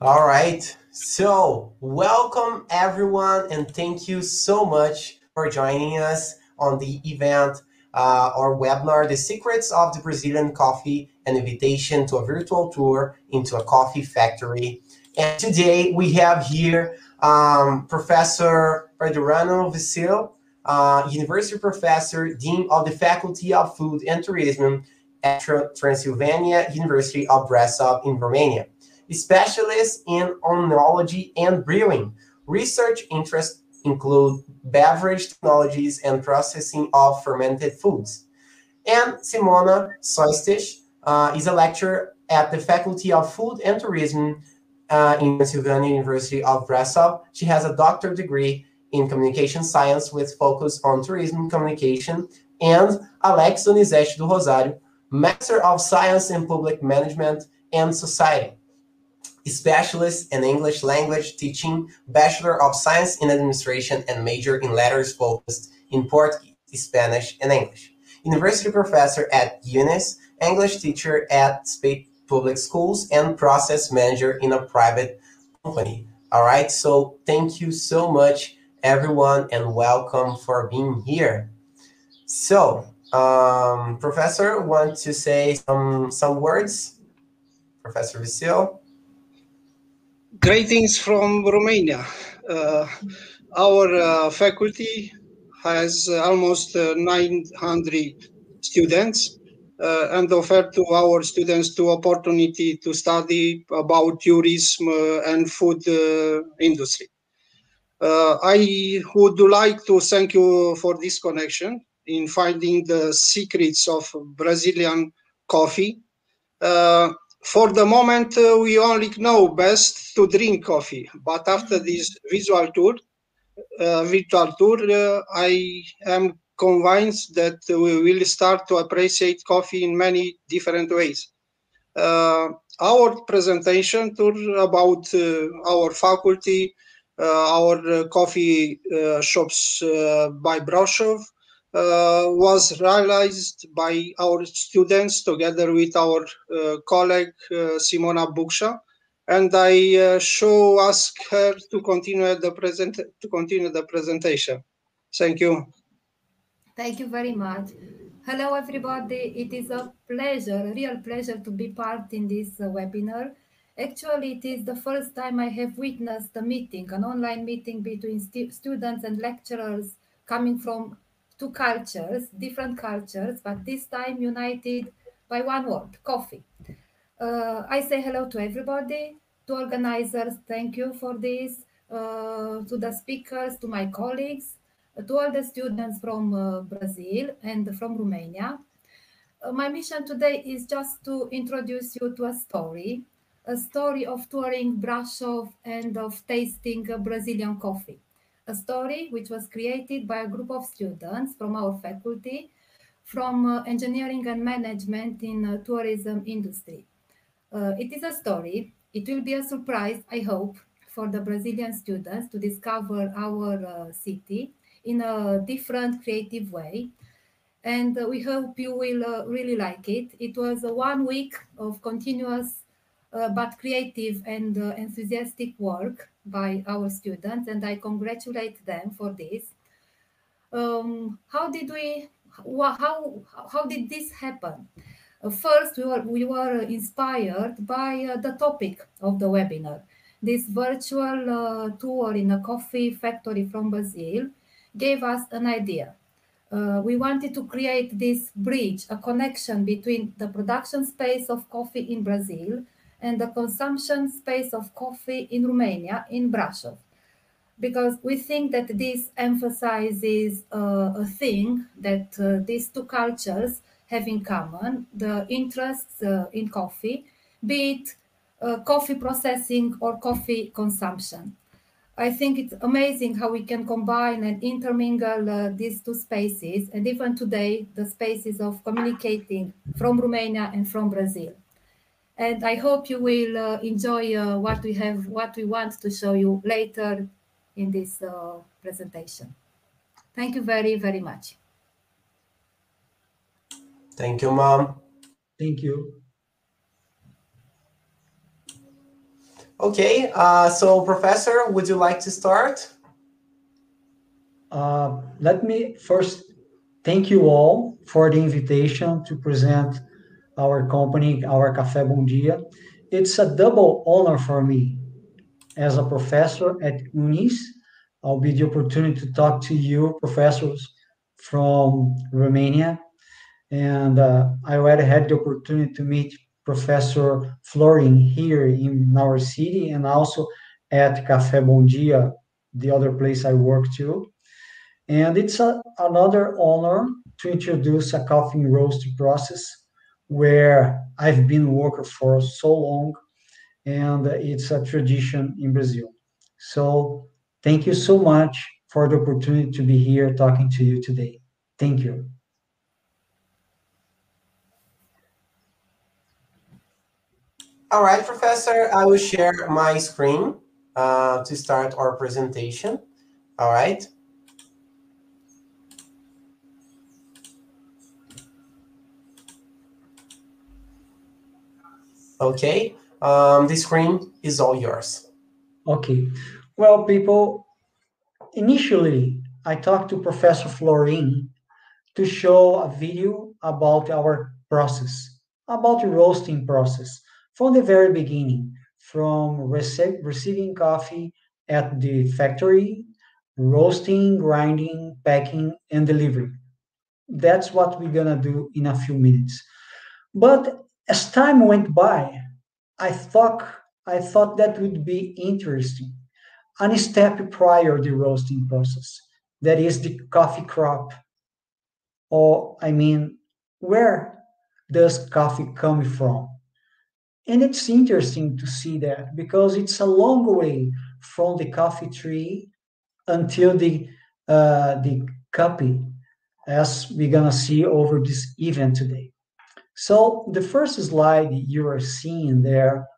All right. So, welcome everyone, and thank you so much for joining us on the event uh, or webinar, The Secrets of the Brazilian Coffee, an invitation to a virtual tour into a coffee factory. And today we have here um, Professor Ferdinando Vicil, uh, University Professor, Dean of the Faculty of Food and Tourism at Transylvania University of Brasov in Romania specialists in oenology and brewing. Research interests include beverage technologies and processing of fermented foods. And Simona Soistich uh, is a lecturer at the Faculty of Food and Tourism uh, in Transylvania University of Brasov. She has a doctorate degree in communication science with focus on tourism communication. And Alex Donizete do Rosário, Master of Science in Public Management and Society specialist in English language teaching, Bachelor of Science in Administration, and major in letters focused in Portuguese, Spanish, and English. University professor at UNIS, English teacher at State Public Schools, and process manager in a private company. All right, so thank you so much, everyone, and welcome for being here. So, um, Professor, want to say some some words? Professor Vicil? Greetings from Romania. Uh, our uh, faculty has uh, almost uh, 900 students uh, and offer to our students the opportunity to study about tourism uh, and food industry. I would like to thank you for this connection in finding the secrets of Brazilian coffee for the moment, uh, we only know best to drink coffee. But after this visual tour, uh, virtual tour, uh, I am convinced that we will start to appreciate coffee in many different ways. Uh, our presentation tour about uh, our faculty, uh, our coffee shops by Brasov, uh, was realized by our students together with our uh, colleague uh, Simona Buksha, and I show ask her to continue the present to continue the presentation. Thank you. Thank you very much. Hello, everybody. It is a pleasure, a real pleasure to be part in this webinar. Actually, it is the first time I have witnessed a meeting, an online meeting between st students and lecturers coming from two cultures, different cultures, but this time united by one word, coffee. Uh, I say hello to everybody, to organizers, thank you for this, uh, to the speakers, to my colleagues, uh, to all the students from uh, Brazil and from Romania. Uh, my mission today is just to introduce you to a story, a story of touring Brasov and of tasting Brazilian coffee a story which was created by a group of students from our faculty from uh, engineering and management in uh, tourism industry. Uh, it is a story. It will be a surprise, I hope, for the Brazilian students to discover our uh, city in a different creative way. And uh, we hope you will uh, really like it. It was a one week of continuous but creative and enthusiastic work by our students, and I congratulate them for this. Um, how did we? How how did this happen? Uh, first, we were we were inspired by uh, the topic of the webinar. This virtual uh, tour in a coffee factory from Brazil gave us an idea. Uh, we wanted to create this bridge, a connection between the production space of coffee in Brazil and the consumption space of coffee in Romania, in Brasov. Because we think that this emphasizes uh, a thing that uh, these two cultures have in common the interests uh, in coffee, be it uh, coffee processing or coffee consumption. I think it's amazing how we can combine and intermingle uh, these two spaces, and even today, the spaces of communicating from Romania and from Brazil and I hope you will uh, enjoy uh, what we have, what we want to show you later in this uh, presentation. Thank you very, very much. Thank you, Mom. Thank you. Okay, uh, so Professor, would you like to start? Uh, let me first thank you all for the invitation to present our company, our Café Bom Dia. It's a double honor for me as a professor at UNIS. I'll be the opportunity to talk to you, professors from Romania. And uh, I already had the opportunity to meet Professor Florin here in our city and also at Café Bom Dia, the other place I work too. And it's a, another honor to introduce a coffee roasting process where I've been working for so long, and it's a tradition in Brazil. So thank you so much for the opportunity to be here talking to you today. Thank you. All right, Professor, I will share my screen uh, to start our presentation. All right. Okay, um, the screen is all yours. Okay. Well, people, initially, I talked to Professor Florin to show a video about our process, about the roasting process from the very beginning, from rece- receiving coffee at the factory, roasting, grinding, packing, and delivering. That's what we're gonna do in a few minutes. But as time went by, I thought I thought that would be interesting. A step prior the roasting process, that is the coffee crop. Or I mean, where does coffee come from? And it's interesting to see that because it's a long way from the coffee tree until the uh, the copy, as we're gonna see over this event today. So the first slide you are seeing there,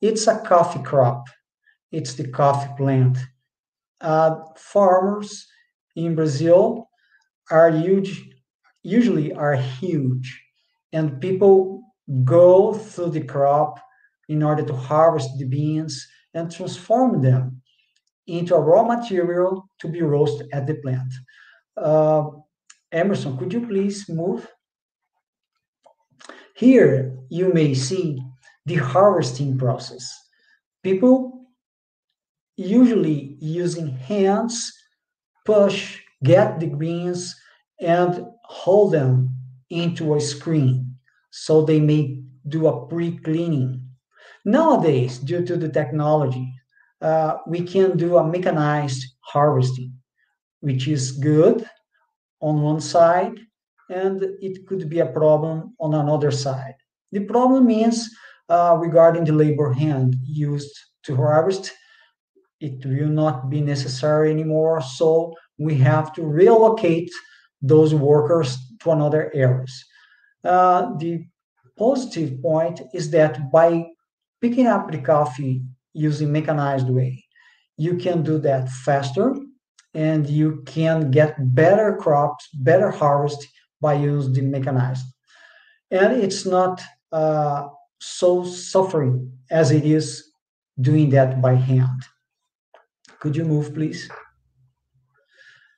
it's a coffee crop. It's the coffee plant. Uh, farmers in Brazil are huge, usually are huge, and people go through the crop in order to harvest the beans and transform them into a raw material to be roasted at the plant. Uh, Emerson, could you please move? Here you may see the harvesting process. People usually using hands push, get the greens, and hold them into a screen so they may do a pre-cleaning. Nowadays, due to the technology, uh, we can do a mechanized harvesting, which is good on one side and it could be a problem on another side. The problem is uh, regarding the labor hand used to harvest. It will not be necessary anymore, so we have to relocate those workers to another areas. Uh, the positive point is that by picking up the coffee using mechanized way, you can do that faster and you can get better crops, better harvest by using the mechanized. And it's not uh, so suffering as it is doing that by hand. Could you move, please?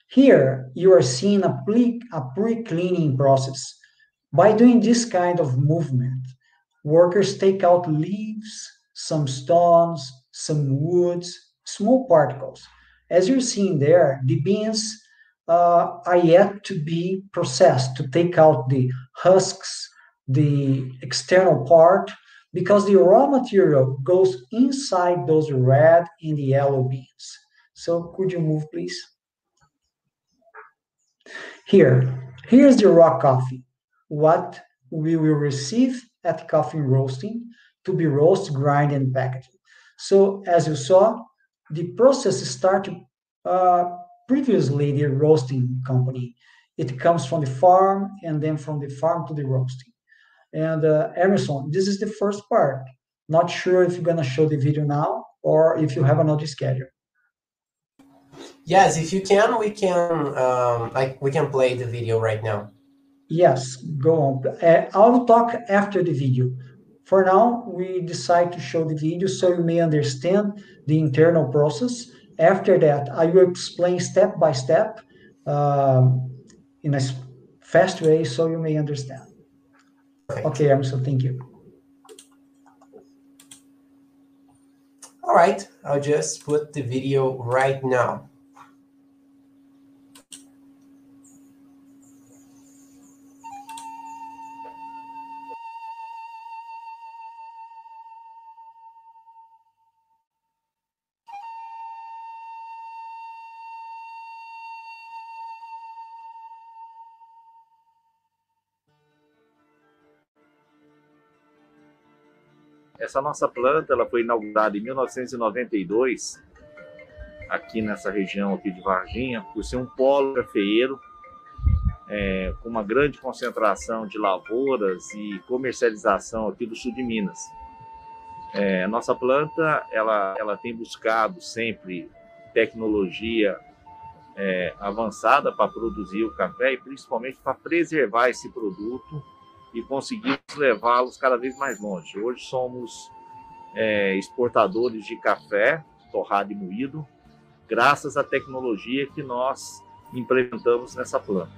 Here, you are seeing a pre-cleaning process. By doing this kind of movement, workers take out leaves, some stones, some woods, small particles. As you're seeing there, the beans uh, are yet to be processed to take out the husks, the external part, because the raw material goes inside those red and the yellow beans. So could you move, please? Here, here's the raw coffee. What we will receive at coffee roasting to be roast, grind, and packaged. So as you saw, the process started uh, previously the roasting company. It comes from the farm and then from the farm to the roasting. And uh, Emerson, this is the first part. Not sure if you're gonna show the video now or if you have another schedule. Yes, if you can, we can um, like we can play the video right now. Yes, go on. Uh, I'll talk after the video. for now, we decide to show the video so you may understand the internal process. After that, I will explain step by step um, in a fast way so you may understand. Okay, Emerson, thank you. All right, I'll just put the video right now. Essa nossa planta ela foi inaugurada em 1992 aqui nessa região aqui de Varginha, por ser um polo cafeeiro é, com uma grande concentração de lavouras e comercialização aqui do sul de Minas. É, a nossa planta ela, ela tem buscado sempre tecnologia é, avançada para produzir o café e principalmente para preservar esse produto e conseguimos levá-los cada vez mais longe. Hoje somos é, exportadores de café torrado e moído, graças à tecnologia que nós implementamos nessa planta.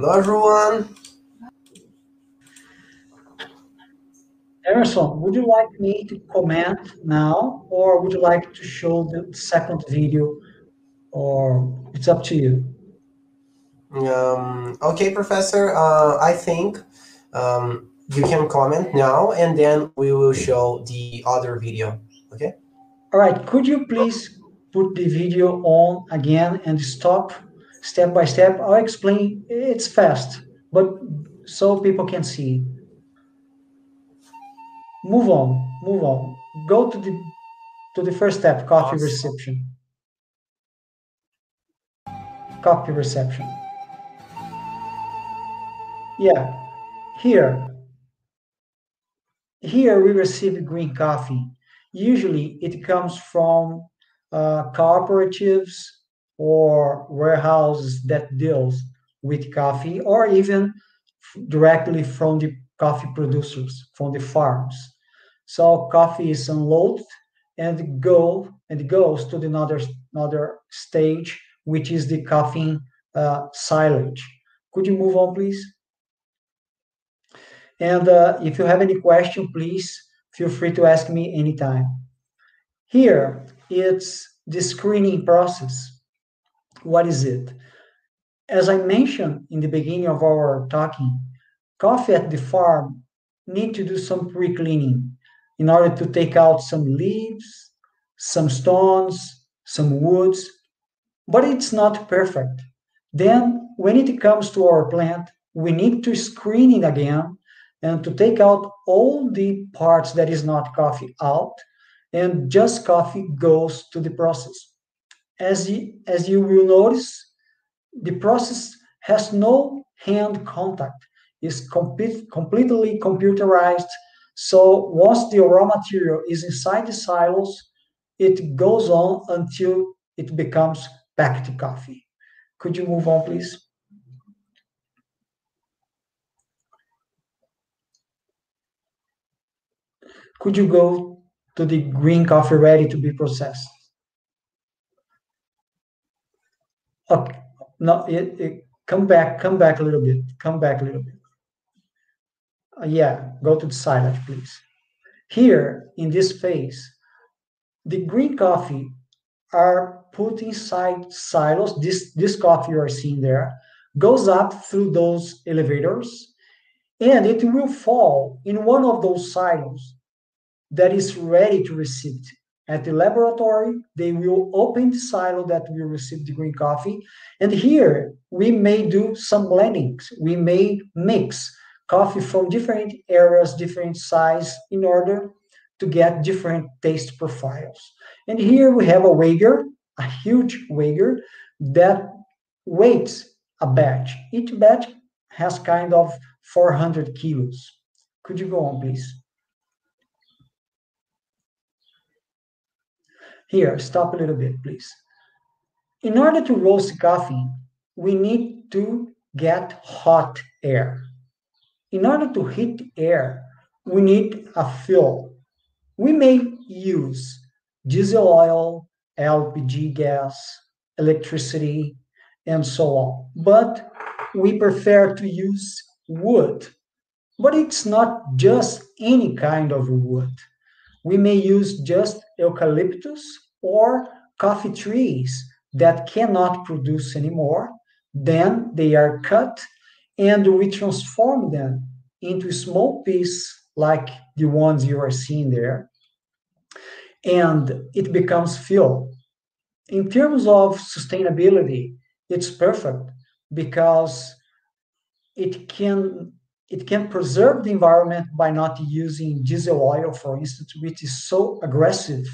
Hello, everyone. Emerson, would you like me to comment now, or would you like to show the second video, or it's up to you? Um, okay, Professor, uh, I think um, you can comment now, and then we will show the other video, okay? All right, could you please put the video on again and stop step by step? I'll explain, it's fast, but so people can see. Move on, move on. Go to the to the first step, coffee Awesome. reception. Copy reception. Yeah, here. Here we receive green coffee. Usually it comes from uh, cooperatives or warehouses that deals with coffee or even directly from the coffee producers, from the farms. So coffee is unloaded and go and goes to the another another stage, which is the coffee uh, silage. Could you move on, please? And uh, if you have any question, please feel free to ask me anytime. Here, it's the screening process. What is it? As I mentioned in the beginning of our talking, coffee at the farm need to do some pre-cleaning in order to take out some leaves, some stones, some woods, but it's not perfect. Then, when it comes to our plant, we need to screen it again and to take out all the parts that is not coffee out, and just coffee goes to the process. As you, as you will notice, the process has no hand contact. It's complete, completely computerized. So once the raw material is inside the silos, it goes on until it becomes packed coffee. Could you move on, please? Could you go to the green coffee ready to be processed? Okay, no, it, it, come back, come back a little bit, come back a little bit. Uh, yeah, go to the silage, please. Here, in this phase, the green coffee are put inside silos. This, this coffee you are seeing there goes up through those elevators and it will fall in one of those silos that is ready to receive it. At the laboratory, they will open the silo that will receive the green coffee. And here we may do some blendings. We may mix coffee from different areas, different size in order to get different taste profiles. And here we have a wager, a huge wager that weighs a batch. Each batch has kind of 400 kilos. Could you go on, please? Here, stop a little bit, please. In order to roast coffee, we need to get hot air. In order to heat air, we need a fuel. We may use diesel oil, LPG gas, electricity, and so on. But we prefer to use wood. But it's not just any kind of wood we may use just eucalyptus or coffee trees that cannot produce anymore. Then they are cut and we transform them into small pieces like the ones you are seeing there. And it becomes fuel. In terms of sustainability, it's perfect because it can it can preserve the environment by not using diesel oil, for instance, which is so aggressive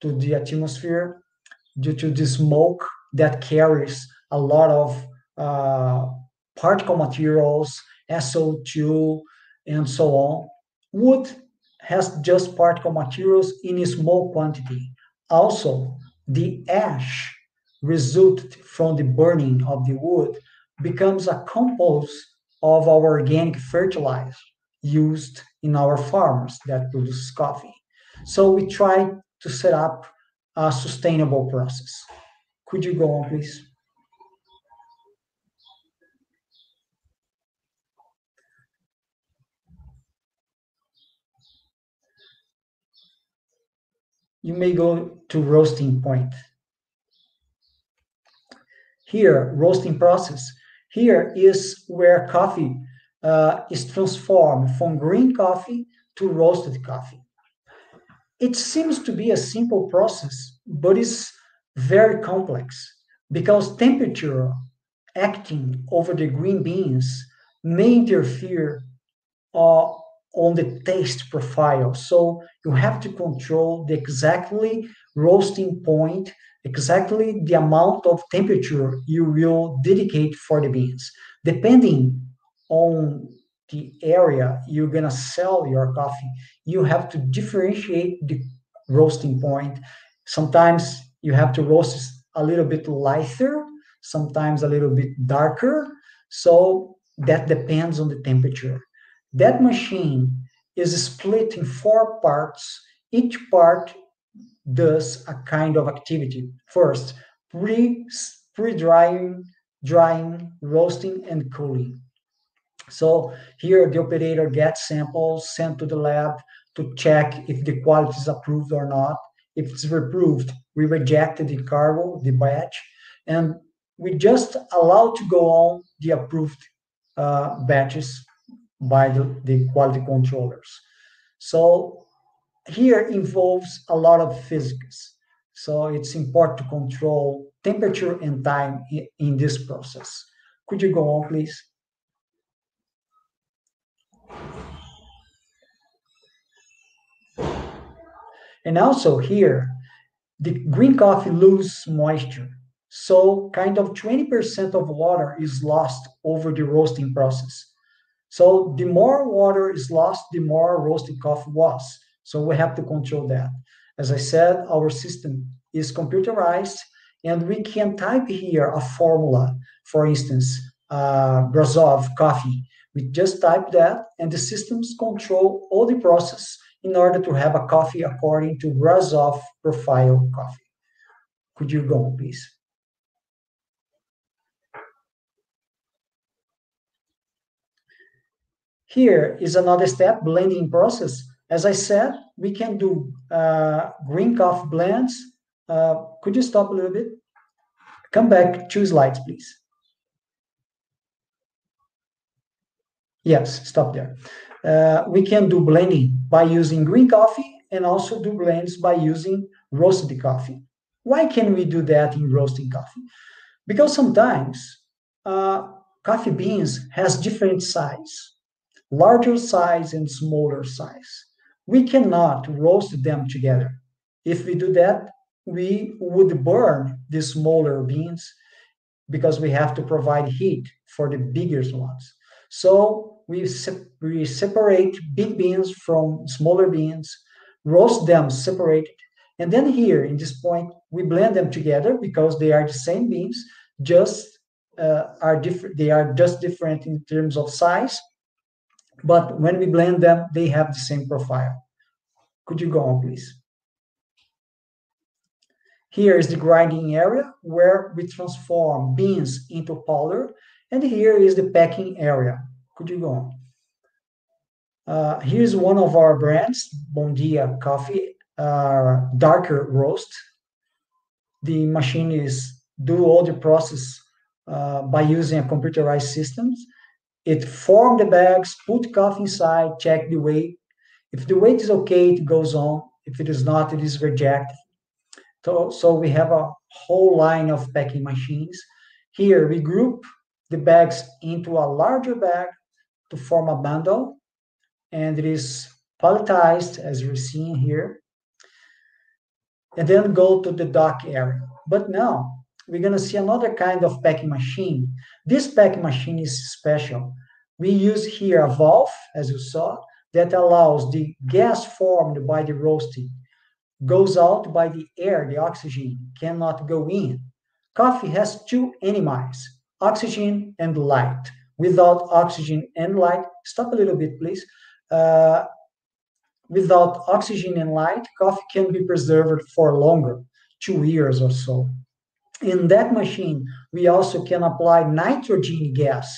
to the atmosphere due to the smoke that carries a lot of uh, particle materials, SO2, and so on. Wood has just particle materials in a small quantity. Also, the ash resulted from the burning of the wood becomes a compost of our organic fertilizer used in our farms that produce coffee. So we try to set up a sustainable process. Could you go on, please? You may go to roasting point. Here, roasting process here is where coffee uh, is transformed from green coffee to roasted coffee. It seems to be a simple process, but it's very complex because temperature acting over the green beans may interfere uh, on the taste profile. So you have to control the exactly roasting point, exactly the amount of temperature you will dedicate for the beans. Depending on the area you're gonna sell your coffee, you have to differentiate the roasting point. Sometimes you have to roast a little bit lighter, sometimes a little bit darker. So that depends on the temperature. That machine is split in four parts. Each part does a kind of activity. First, pre pre drying, drying, roasting, and cooling. So here the operator gets samples sent to the lab to check if the quality is approved or not. If it's approved, we reject the cargo, the batch, and we just allow to go on the approved uh, batches by the, the quality controllers. So here involves a lot of physics. So it's important to control temperature and time in, this process. Could you go on, please? And also here, the green coffee loses moisture. So kind of 20% of water is lost over the roasting process. So the more water is lost, the more roasted coffee was. So we have to control that. As I said, our system is computerized and we can type here a formula. For instance, uh, Brasov coffee. We just type that and the systems control all the process in order to have a coffee according to Brasov profile coffee. Could you go, please? Here is another step, blending process. As I said, we can do uh, green coffee blends. Uh, could you stop a little bit? Come back two slides, please. Yes, stop there. Uh, we can do blending by using green coffee and also do blends by using roasted coffee. Why can we do that in roasting coffee? Because sometimes uh, coffee beans has different size larger size and smaller size. We cannot roast them together. If we do that, we would burn the smaller beans because we have to provide heat for the bigger ones. So we, se- we separate big beans from smaller beans, roast them separated, and then here in this point we blend them together because they are the same beans, just uh, are different. They are just different in terms of size, but when we blend them, they have the same profile. Could you go on, please? Here is the grinding area where we transform beans into powder, and here is the packing area. Could you go on? Uh, here's one of our brands, Bom Dia Coffee, uh, darker roast. The machine is do all the process uh, by using a computerized systems it form the bags, put coffee inside, check the weight. If the weight is okay, it goes on. If it is not, it is rejected. So, so we have a whole line of packing machines. Here we group the bags into a larger bag to form a bundle, and it is palletized as you're seeing here, and then go to the dock area. But now we're going to see another kind of packing machine. This packing machine is special. We use here a valve, as you saw, that allows the gas formed by the roasting goes out by the air, the oxygen cannot go in. Coffee has two enemies, oxygen and light. Without oxygen and light, stop a little bit, please. Uh, without oxygen and light, coffee can be preserved for longer, two years or so. In that machine, we also can apply nitrogen gas.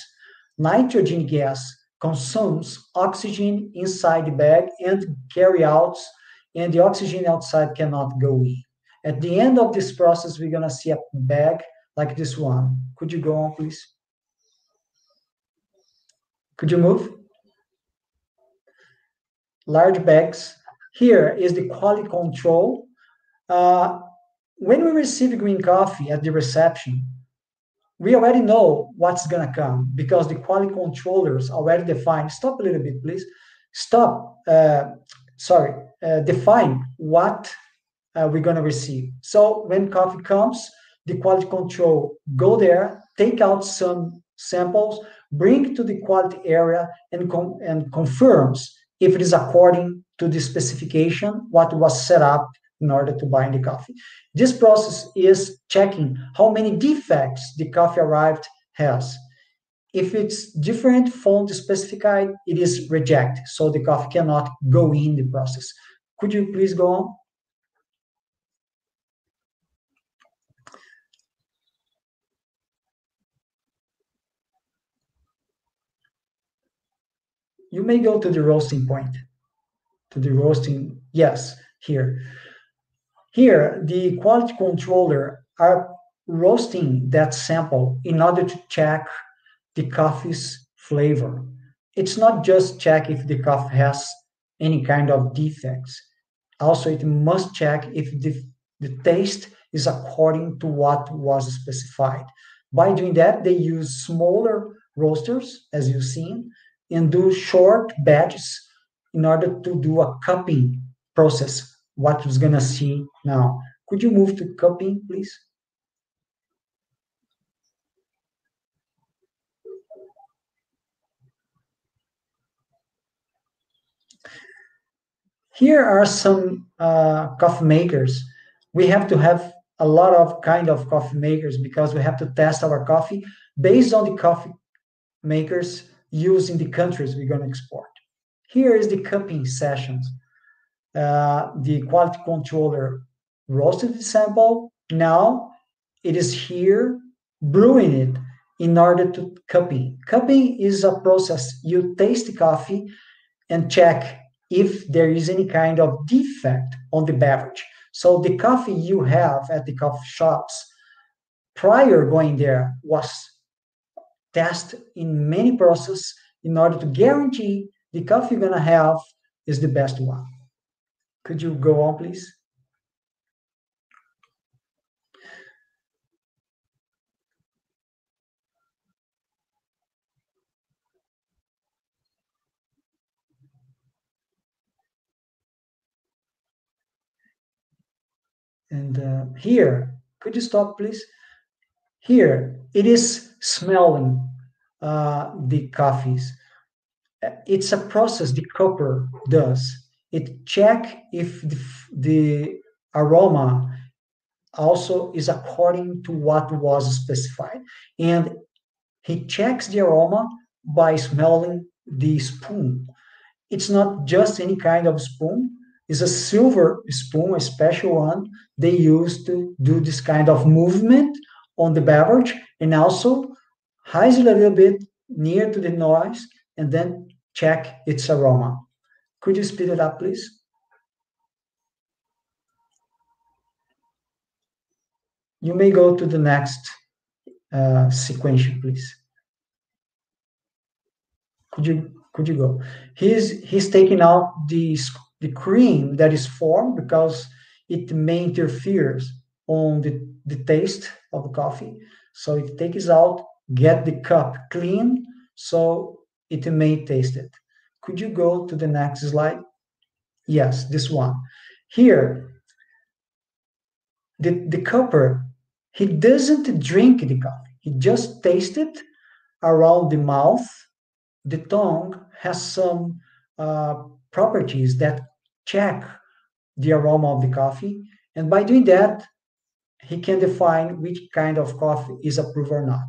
Nitrogen gas consumes oxygen inside the bag and carry out and the oxygen outside cannot go in. At the end of this process, we're gonna see a bag like this one. Could you go on, please? Could you move? Large bags. Here is the quality control. Uh, when we receive green coffee at the reception, we already know what's going to come because the quality controllers already define. Stop a little bit, please. Stop. Uh, sorry. Uh, define what uh, we're going to receive. So when coffee comes, the quality control go there, take out some samples, bring to the quality area, and com- and confirms if it is according to the specification what was set up in order to bind the coffee. This process is checking how many defects the coffee arrived has. If it's different from the specified, it is rejected, so the coffee cannot go in the process. Could you please go on? You may go to the roasting point, to the roasting, yes, here. Here, the quality controller are roasting that sample in order to check the coffee's flavor. It's not just check if the coffee has any kind of defects. Also, it must check if the, the taste is according to what was specified. By doing that, they use smaller roasters, as you've seen, and do short batches in order to do a cupping process what going to see now. Could you move to cupping, please? Here are some uh, coffee makers. We have to have a lot of kind of coffee makers because we have to test our coffee based on the coffee makers used in the countries we're going to export. Here is the cupping sessions uh, the quality controller roasted the sample. Now it is here brewing it in order to cupping. Cupping is a process you taste the coffee and check if there is any kind of defect on the beverage. So the coffee you have at the coffee shops prior going there was tested in many processes in order to guarantee the coffee you're gonna have is the best one. Could you go on, please? And uh, here, could you stop, please? Here, it is smelling uh, the coffees. It's a process the cupper does it check if the, the aroma also is according to what was specified. And he checks the aroma by smelling the spoon. It's not just any kind of spoon, it's a silver spoon, a special one they use to do this kind of movement on the beverage and also hides it a little bit near to the noise and then check its aroma. Could you speed it up, please? You may go to the next uh, sequential, please. Could you could you go? He's he's taking out the the cream that is formed because it may interferes on the, the taste of the coffee. So it takes out, get the cup clean, so it may taste it. Could you go to the next slide? Yes, this one. Here, the, the cupper, he doesn't drink the coffee. He just tastes it around the mouth. The tongue has some uh, properties that check the aroma of the coffee. And by doing that, he can define which kind of coffee is approved or not.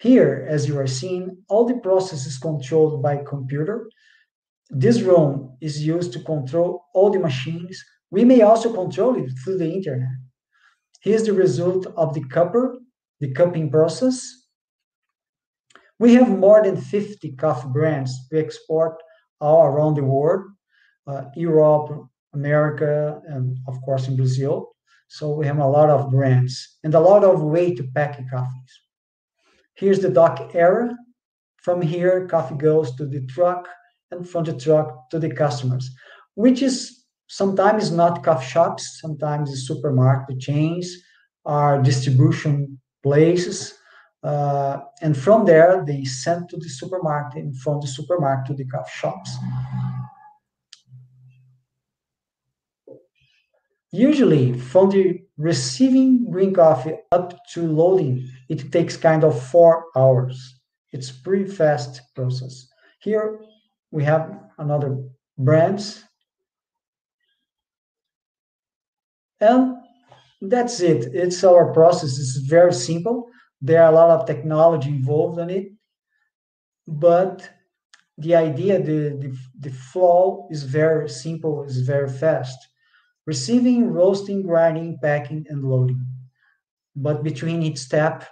Here, as you are seeing, all the process is controlled by computer. This room is used to control all the machines. We may also control it through the internet. Here's the result of the cupper, the cupping process. We have more than 50 coffee brands we export all around the world, uh, Europe, America, and of course in Brazil. So we have a lot of brands and a lot of way to pack coffees. Here's the dock area. From here, coffee goes to the truck and from the truck to the customers, which is sometimes not coffee shops, sometimes it's supermarket chains, are distribution places. Uh, and from there, they send to the supermarket, and from the supermarket to the coffee shops. Usually, from the receiving green coffee up to loading, it takes kind of four hours. It's pretty fast process. Here we have another brands. And that's it. It's our process. It's very simple. There are a lot of technology involved in it, but the idea, the, the, the flow is very simple, is very fast receiving, roasting, grinding, packing, and loading. But between each step,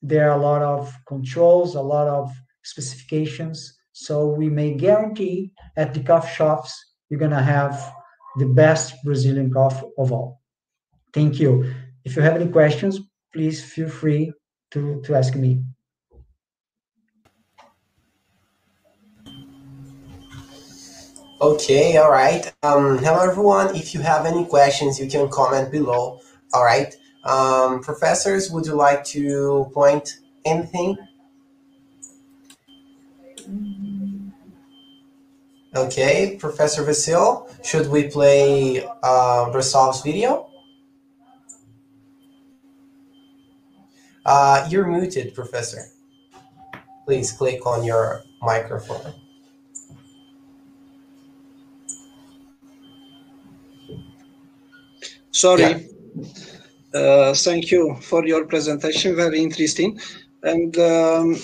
there are a lot of controls, a lot of specifications. So we may guarantee at the coffee shops, you're going to have the best Brazilian coffee of all. Thank you. If you have any questions, please feel free to, to ask me. Okay, all right. Um, hello, everyone. If you have any questions, you can comment below. All right. Um, professors, would you like to point anything? Okay, Professor Vasil, should we play uh, video? Uh, you're muted, Professor. Please click on your microphone. Sorry. Yeah. Uh, thank you for your presentation. Very interesting. And um,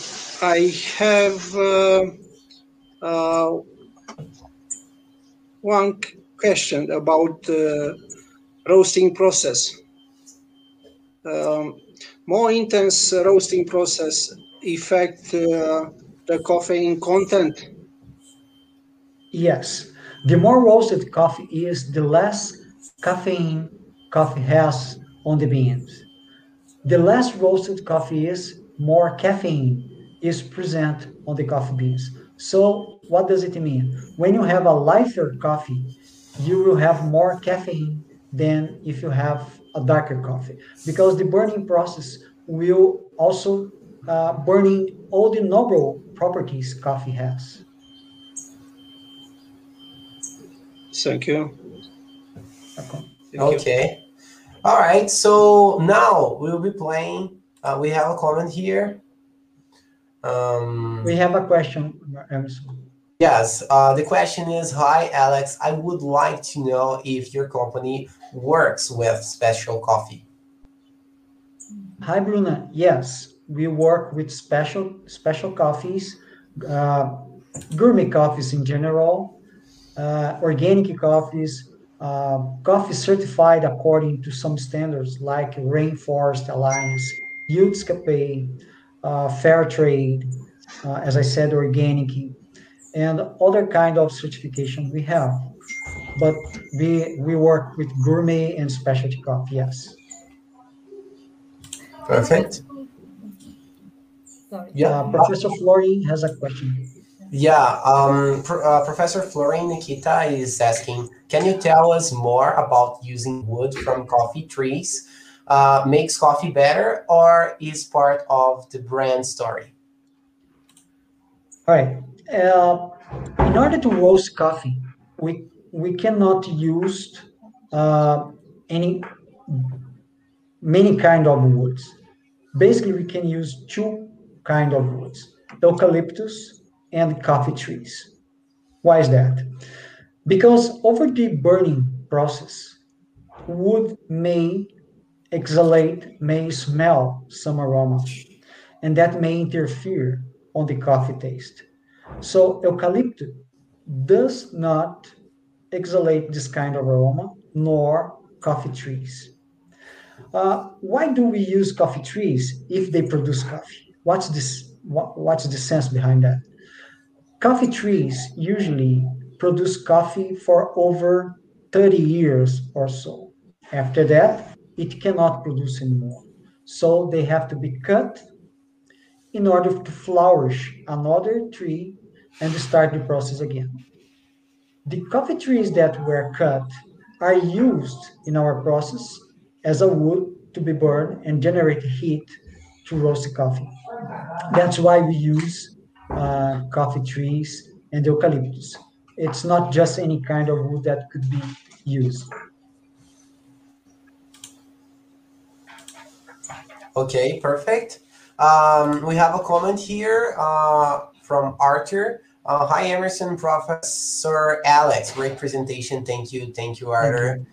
I have uh, uh, one question about the roasting process. Um, more intense roasting process affect uh, the caffeine content? Yes. The more roasted coffee is, the less caffeine coffee has on the beans. The less roasted coffee is, more caffeine is present on the coffee beans. So what does it mean? When you have a lighter coffee, you will have more caffeine than if you have a darker coffee because the burning process will also uh, burning all the noble properties coffee has. Thank you. Okay. Okay. All right. So now we'll be playing. Uh, we have a comment here. Um, we have a question, Emerson. Yes. Uh, the question is Hi, Alex. I would like to know if your company works with special coffee. Hi, Bruna. Yes, we work with special special coffees, uh, gourmet coffees in general, uh, organic coffees, uh, coffee certified according to some standards like Rainforest Alliance, UTZ Kapeh, uh, Fair Trade, uh, as I said, organic, and other kind of certification we have. But we we work with gourmet and specialty coffee. Yes. Perfect. Sorry. Yeah, uh, Professor Flori has a question. Yeah, um, uh, Professor Florian Nikita is asking, can you tell us more about using wood from coffee trees? Uh, makes coffee better or is part of the brand story? All right. Uh, in order to roast coffee, we we cannot use uh, any many kind of woods. Basically, we can use two kind of woods: eucalyptus and coffee trees. Why is that? Because over the burning process, wood may exhalate, may smell some aroma, and that may interfere on the coffee taste. So eucalyptus does not exhalate this kind of aroma, nor coffee trees. Uh, why do we use coffee trees if they produce coffee? What's this? What, what's the sense behind that? Coffee trees usually produce coffee for over 30 years or so. After that, it cannot produce anymore. So they have to be cut in order to flourish another tree and start the process again. The coffee trees that were cut are used in our process as a wood to be burned and generate heat to roast the coffee. That's why we use uh, coffee trees and eucalyptus. It's not just any kind of wood that could be used. Okay, perfect. Um, we have a comment here uh, from Arthur. Uh, hi, Emerson, Professor Alex. Great presentation. Thank you. Thank you, Arthur.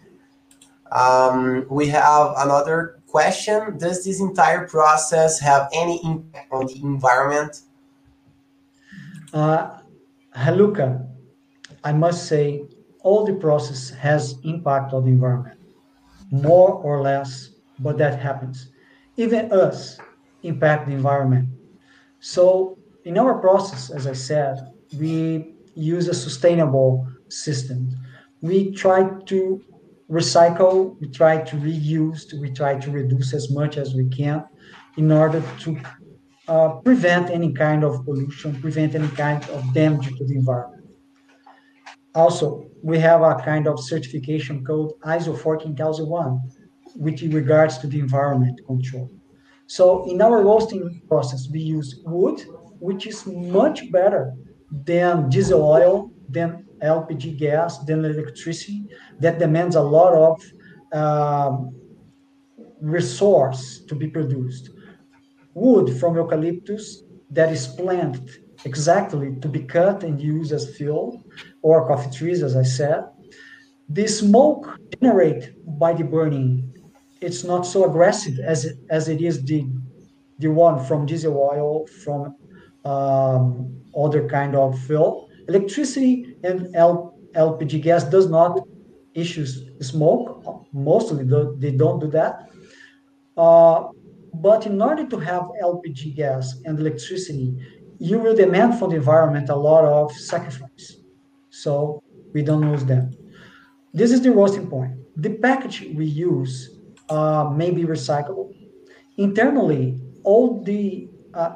Um, we have another question. Does this entire process have any impact on the environment? Uh, Haluka, I must say, all the process has impact on the environment, more or less, but that happens. Even us impact the environment. So in our process, as I said, we use a sustainable system. We try to recycle, we try to reuse, we try to reduce as much as we can in order to uh, prevent any kind of pollution, prevent any kind of damage to the environment. Also, we have a kind of certification code ISO 14001, which regards to the environment control. So in our roasting process, we use wood, which is much better than diesel oil, than LPG gas, than electricity, that demands a lot of um, resource to be produced. Wood from eucalyptus that is planted exactly to be cut and used as fuel, or coffee trees, as I said. The smoke generated by the burning, it's not so aggressive as it, as it is the the one from diesel oil, from um, other kind of fuel. Electricity and L, LPG gas does not issue smoke. Mostly they don't do that. Uh, but in order to have LPG gas and electricity, you will demand from the environment a lot of sacrifice. So we don't lose them. This is the roasting point. The package we use uh, may be recyclable. Internally, all the uh,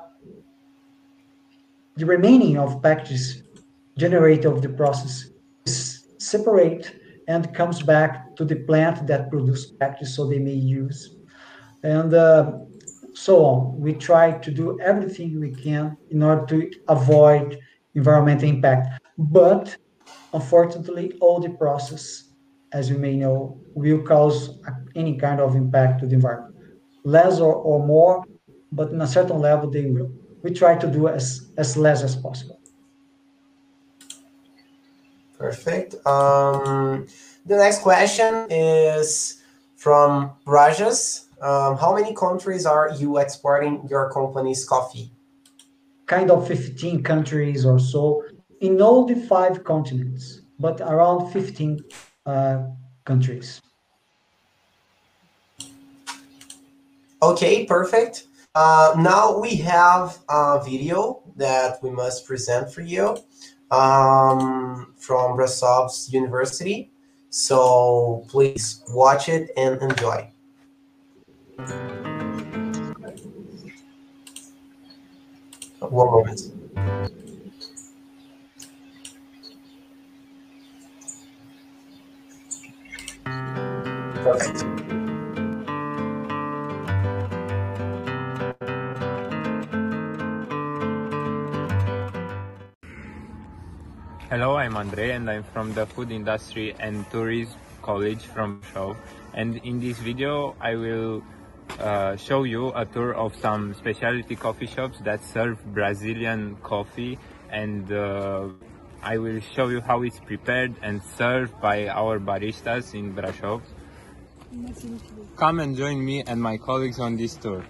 the remaining of packages generated of the process is separate and comes back to the plant that produce packages so they may use and uh, so on we try to do everything we can in order to avoid environmental impact but unfortunately all the process as you may know will cause any kind of impact to the environment less or, or more but in a certain level they will we try to do as, as less as possible. Perfect. Um, the next question is from Rajas. Um, how many countries are you exporting your company's coffee? Kind of 15 countries or so in all the five continents, but around 15 uh, countries. Okay, perfect. Uh, now we have a video that we must present for you um, from Brasov's University. So please watch it and enjoy. One moment. Perfect. Hello, I'm Andre and I'm from the Food Industry and Tourism College from Show. And in this video, I will uh, show you a tour of some specialty coffee shops that serve Brazilian coffee and uh, I will show you how it's prepared and served by our baristas in Brasov. Come and join me and my colleagues on this tour.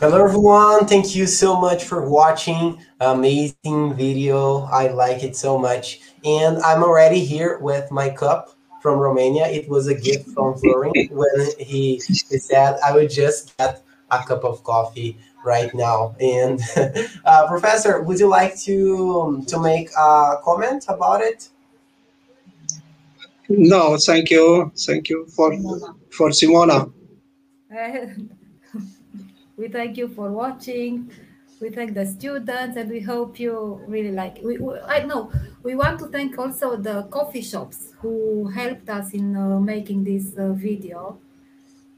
Hello everyone, thank you so much for watching. Amazing video, I like it so much. And I'm already here with my cup from Romania. It was a gift from Florin when he, he said I would just get a cup of coffee right now. And uh, Professor, would you like to, um, to make a comment about it? No, thank you. Thank you for, for Simona. we thank you for watching. We thank the students and we hope you really like we, we I know we want to thank also the coffee shops who helped us in uh, making this uh, video.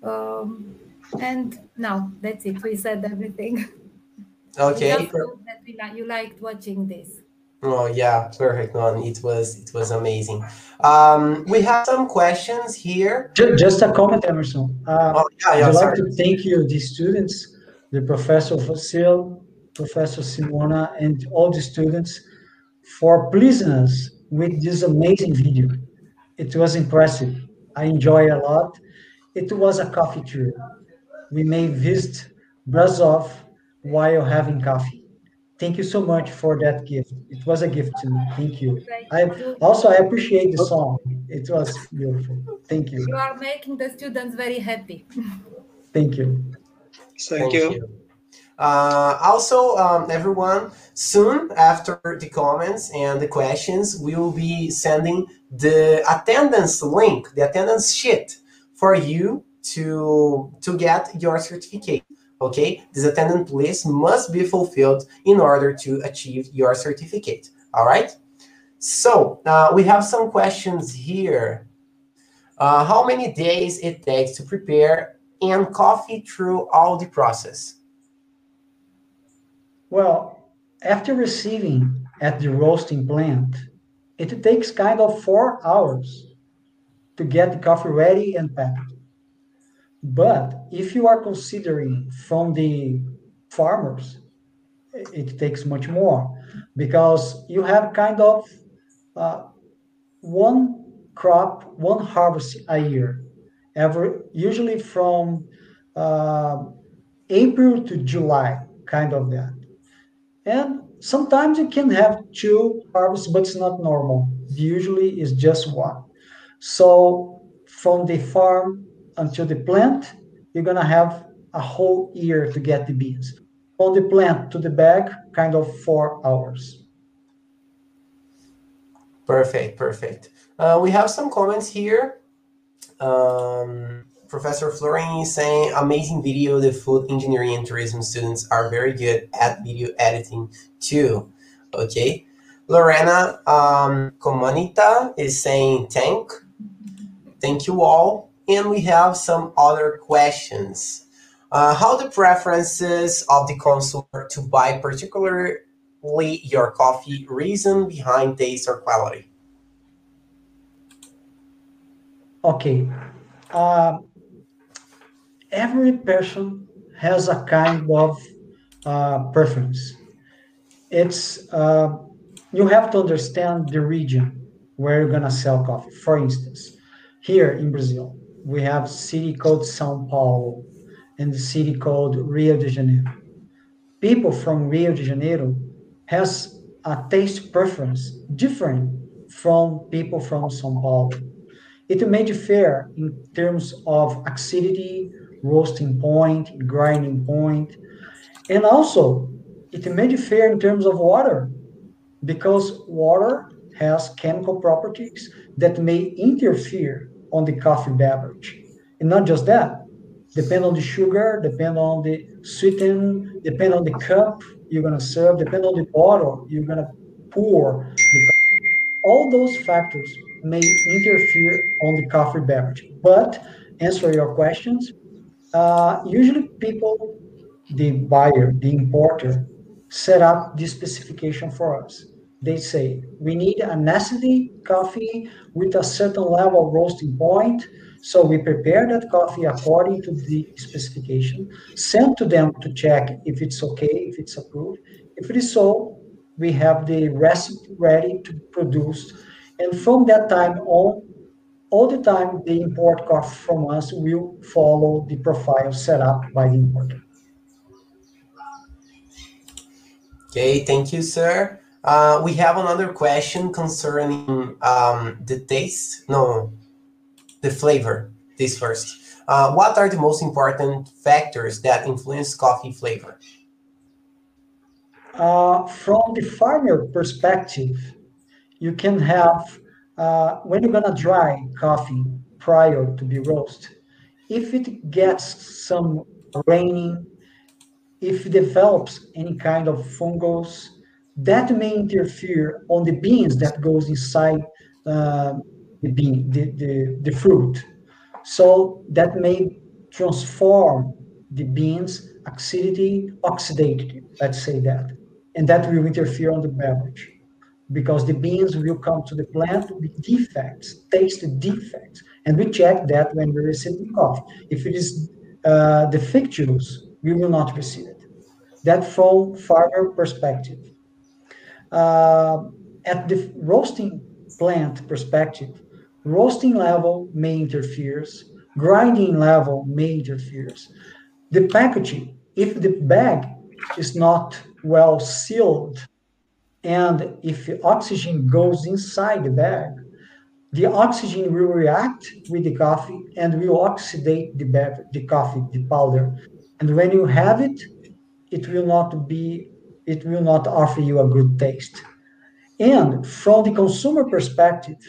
Um, and now that's it. We said everything. Okay. We hope that we like, you liked watching this. Oh yeah, perfect one. It was it was amazing. Um, we have some questions here. Ju- Just a comment, Emerson. Uh, Oh yeah, yeah. I'd like to thank you, the students, the Professor Vasil, Professor Simona, and all the students for pleasing us with this amazing video. It was impressive. I enjoy a lot. It was a coffee tour. We may visit Brasov while having coffee. Thank you so much for that gift. It was a gift to me. Thank you. I also I appreciate the song. It was beautiful. Thank you. You are making the students very happy. Thank you. Thank, you. Uh, also, um, everyone, soon after the comments and the questions, we will be sending the attendance link, the attendance sheet for you to to get your certificate. Okay, this attendance list must be fulfilled in order to achieve your certificate. All right. So uh, we have some questions here. Uh, how many days it takes to prepare and coffee through all the process? Well, after receiving at the roasting plant, it takes kind of four hours to get the coffee ready and packed. But if you are considering from the farmers, it takes much more because you have kind of uh, one crop, one harvest a year, ever usually from uh, April to July, kind of that. And sometimes you can have two harvests, but it's not normal. Usually it's just one. So from the farm until the plant, you're gonna have a whole year to get the beans. From the plant to the bag, kind of four hours. Perfect, perfect. Uh, we have some comments here. Um, Professor Florin is saying, amazing video. The food engineering and tourism students are very good at video editing too. Okay. Lorena um, Comanita is saying, thank. Thank you all. And we have some other questions. Uh, how the preferences of the consumer to buy particularly your coffee reason behind taste or quality? Okay. Uh, every person has a kind of uh, preference. It's uh, you have to understand the region where you're gonna sell coffee. For instance, here in Brazil, we have city called São Paulo and the city called Rio de Janeiro. People from Rio de Janeiro has a taste preference different from people from São Paulo. It may differ in terms of acidity, roasting point, grinding point, and also it may differ in terms of water because water has chemical properties that may interfere on the coffee beverage. And not just that, depend on the sugar, depend on the sweeten, depend on the cup you're gonna serve, depend on the bottle you're gonna pour. All those factors may interfere on the coffee beverage. But answer your questions. Uh, usually, people, the buyer, the importer, set up the specification for us. They say we need an acidity coffee with a certain level of roasting point. So we prepare that coffee according to the specification, send to them to check if it's okay, if it's approved. If it is so, we have the recipe ready to produce. And from that time on, all the time the import coffee from us will follow the profile set up by the importer. Okay, thank you, sir. Uh, we have another question concerning um, the taste. No, the flavor. This first. Uh, what are the most important factors that influence coffee flavor? Uh, from the farmer perspective, you can have uh, when you're gonna dry coffee prior to be roast, if it gets some raining, if it develops any kind of fungus, that may interfere on the beans that goes inside uh, the bean, the, the, the fruit. So that may transform the beans acidity, oxidated, let's say that. And that will interfere on the beverage because the beans will come to the plant with defects, taste defects. And we check that when we receive the coffee. If it is uh, defectuous, we will not receive it. That from farmer perspective. Uh, at the roasting plant perspective, roasting level may interferes, grinding level may interferes. The packaging, if the bag is not well sealed, and if the oxygen goes inside the bag, the oxygen will react with the coffee and will oxidate the beverage, the coffee, the powder. And when you have it, it will not be, it will not offer you a good taste. And from the consumer perspective,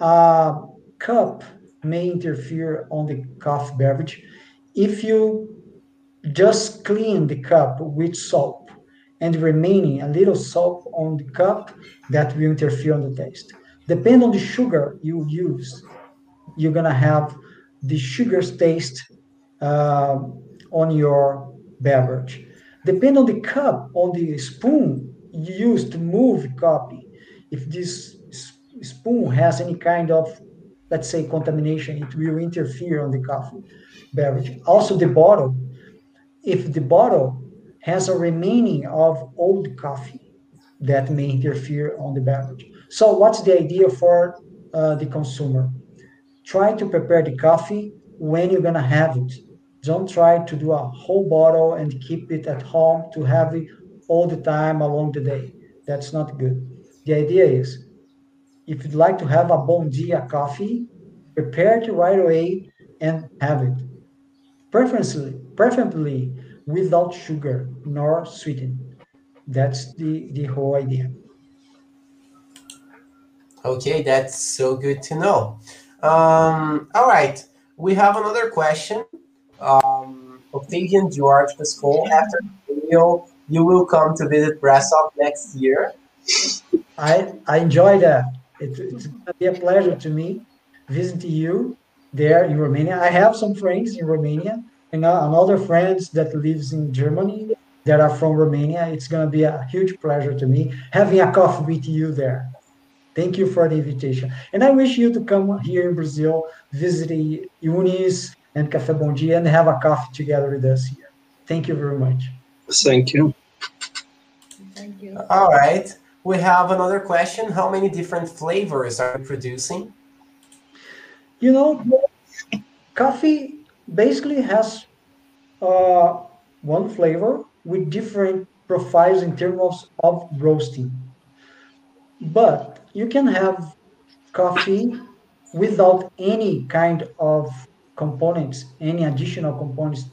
a cup may interfere on the coffee beverage if you just clean the cup with soap and remaining a little soap on the cup that will interfere on the taste. Depend on the sugar you use, you're gonna have the sugar's taste uh, on your beverage. Depend on the cup, on the spoon you use to move coffee. If this spoon has any kind of, let's say, contamination, it will interfere on the coffee beverage. Also, the bottle. If the bottle has a remaining of old coffee that may interfere on the beverage. So, what's the idea for uh, the consumer? Try to prepare the coffee when you're gonna have it. Don't try to do a whole bottle and keep it at home to have it all the time along the day. That's not good. The idea is if you'd like to have a Bom Dia coffee, prepare it right away and have it. Preferably, preferably without sugar nor sweetened. That's the, the whole idea. Okay, that's so good to know. Um, all right, we have another question. Um, Octavian George Pascal, after the video, you will come to visit Brasov next year. I, I enjoy that. It, it's to be a pleasure to me visiting you there in Romania. I have some friends in Romania and another friends that lives in Germany that are from Romania. It's to be a huge pleasure to me having a coffee with you there. Thank you for the invitation. And I wish you to come here in Brazil, visit Unis and Café Bom Dia and have a coffee together with us here. Thank you very much. Thank you. Thank you. All right. We have another question. How many different flavors are you producing? You know, coffee basically has uh, one flavor with different profiles in terms of, of roasting. But you can have coffee without any kind of components, any additional components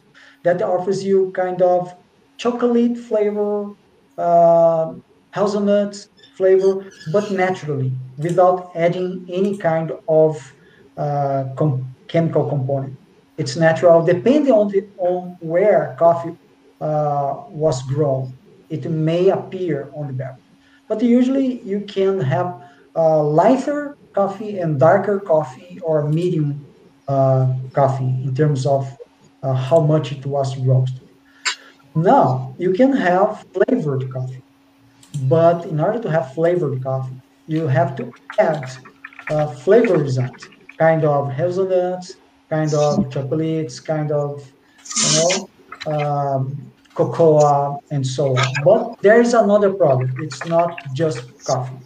that offers you kind of chocolate flavor, uh, hazelnut flavor, but naturally, without adding any kind of uh, com- chemical component. It's natural, depending on the, on where coffee uh, was grown. It may appear on the beverage, but usually you can have uh, lighter coffee and darker coffee or medium coffee in terms of uh, how much it was roasted. Now you can have flavored coffee, but in order to have flavored coffee, you have to add uh, flavorizant, kind of hazelnuts, kind of chocolates, kind of, you know, um, cocoa, and so on. But there is another problem. It's not just coffee.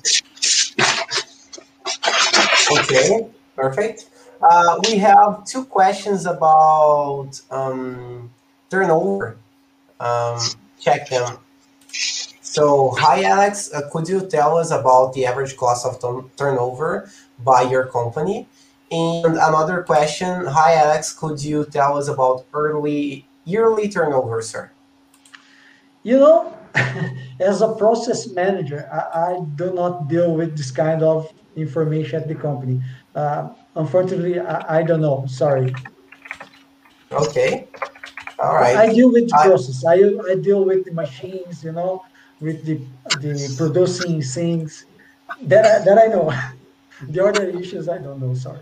Okay, perfect. Uh, we have two questions about um, turnover. Um, check them. So hi Alex, uh, could you tell us about the average cost of turnover by your company? And another question, hi Alex, could you tell us about early yearly turnover, sir? You know, as a process manager, I, I, do not deal with this kind of information at the company. Uh, unfortunately, I, I, don't know. Sorry. Okay. All right. I deal with the process. I, I deal with the machines, you know, with the the producing things that I, that I know. the other issues I don't know. Sorry.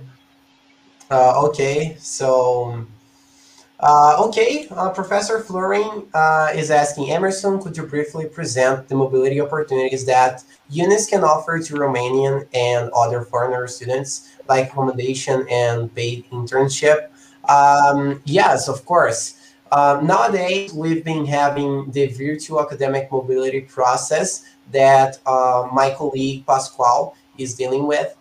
Uh, okay, so uh, okay, uh, Professor Florin uh, is asking Emerson, could you briefly present the mobility opportunities that UNIS can offer to Romanian and other foreigner students, like accommodation and paid internship? Um, yes, of course. Uh, nowadays, we've been having the virtual academic mobility process that uh, my colleague Pascual is dealing with.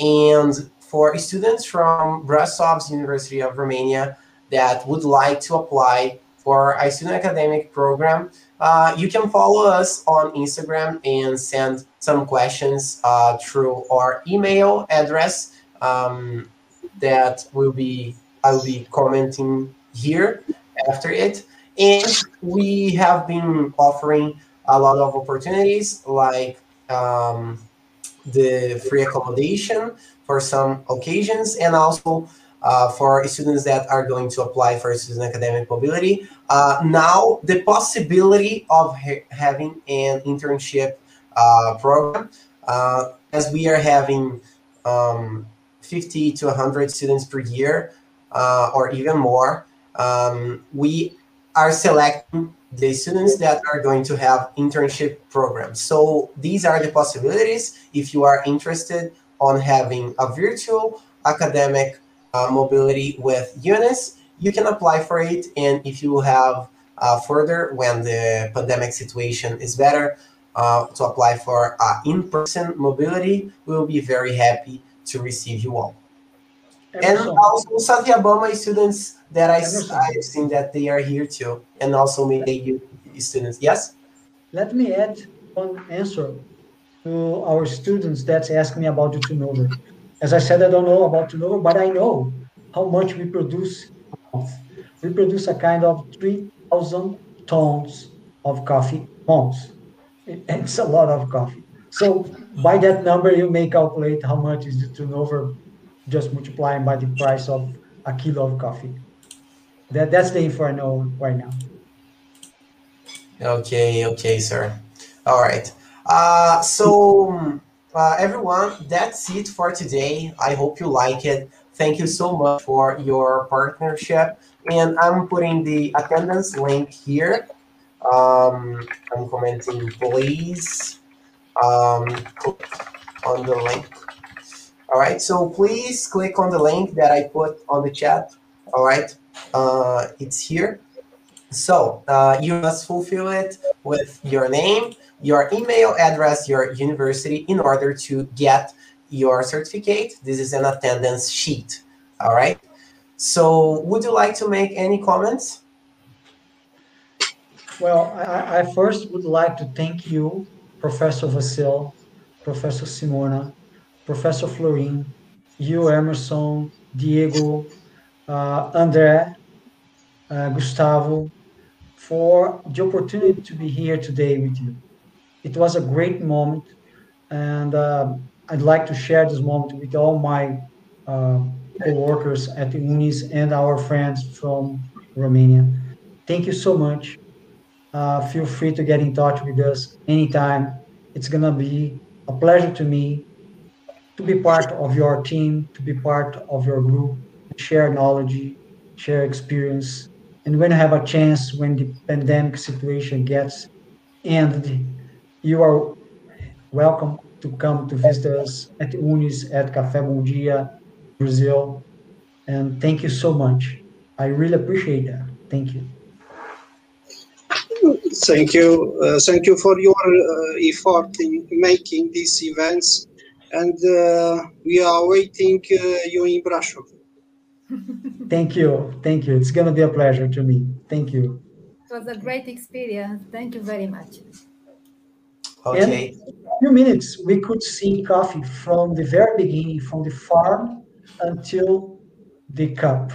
And for students from Brasov University of Romania that would like to apply for a student academic program, uh, you can follow us on Instagram and send some questions uh, through our email address um, that will be I'll be commenting here after it. And we have been offering a lot of opportunities like um, the free accommodation for some occasions and also uh, for students that are going to apply for student academic mobility. Uh, now, the possibility of ha having an internship uh, program, uh, as we are having um, 50 to 100 students per year uh, or even more, um, we are selecting the students that are going to have internship programs. So these are the possibilities. If you are interested on having a virtual academic uh, mobility with UNIS, you can apply for it. And if you have uh, further, when the pandemic situation is better, uh, to apply for in-person mobility, we will be very happy to receive you all. And also Sathyabama students that I, I've seen that they are here too, and also maybe students. Yes? Let me add one answer to our students that's asking me about the turnover. As I said, I don't know about turnover, but I know how much we produce. We produce a kind of 3,000 tons of coffee tons. It's a lot of coffee. So by that number, you may calculate how much is the turnover, just multiplying by the price of a kilo of coffee. That, that's the info I know right now. Okay, okay, sir. All right. Uh, so, uh, everyone, that's it for today. I hope you like it. Thank you so much for your partnership. And I'm putting the attendance link here. Um, I'm commenting, please um, click on the link. All right, so please click on the link that I put on the chat. All right, uh, it's here. So uh, you must fulfill it with your name, your email address, your university in order to get your certificate. This is an attendance sheet. All right. So would you like to make any comments? Well, I, I first would like to thank you, Professor Vasil, Professor Simona, Professor Florin, you, Emerson, Diego, uh, André, uh, Gustavo, for the opportunity to be here today with you. It was a great moment, and uh, I'd like to share this moment with all my uh, co-workers at the UNIS and our friends from Romania. Thank you so much. Uh, feel free to get in touch with us anytime. It's gonna be a pleasure to me to be part of your team, to be part of your group, share knowledge, share experience, and when I have a chance, when the pandemic situation gets ended, you are welcome to come to visit us at Unis at Café Bom Dia, Brazil. And thank you so much. I really appreciate that. Thank you. Thank you. Uh, thank you for your uh, effort in making these events. And uh, we are waiting uh, you in Brasov. Thank you. Thank you. It's going to be a pleasure to me. Thank you. It was a great experience. Thank you very much. Okay. And in a few minutes, we could see coffee from the very beginning, from the farm until the cup.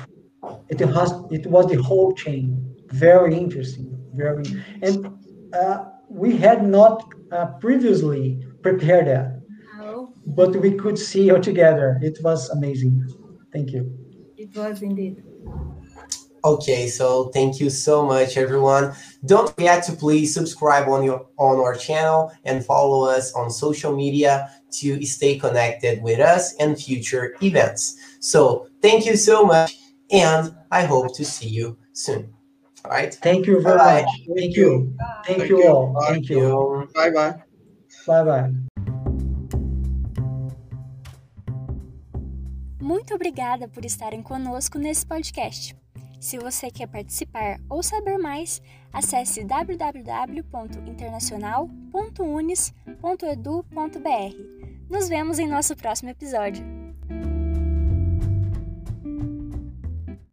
It was it was the whole chain. Very interesting. Very and uh, we had not uh, previously prepared that, Now, but we could see it together. It was amazing. Thank you. it was indeed. Okay, so thank you so much, everyone. Don't forget to please subscribe on your on our channel and follow us on social media to stay connected with us and future events. So thank you so much, and I hope to see you soon. All right. Thank you very Bye. much. Thank you. Thank Thank you you. all. Bye. Thank you. You. Bye bye. Bye bye. Muito obrigada por estarem conosco nesse podcast. Se você quer participar ou saber mais, acesse www.internacional.unis.edu.br. Nos vemos em nosso próximo episódio.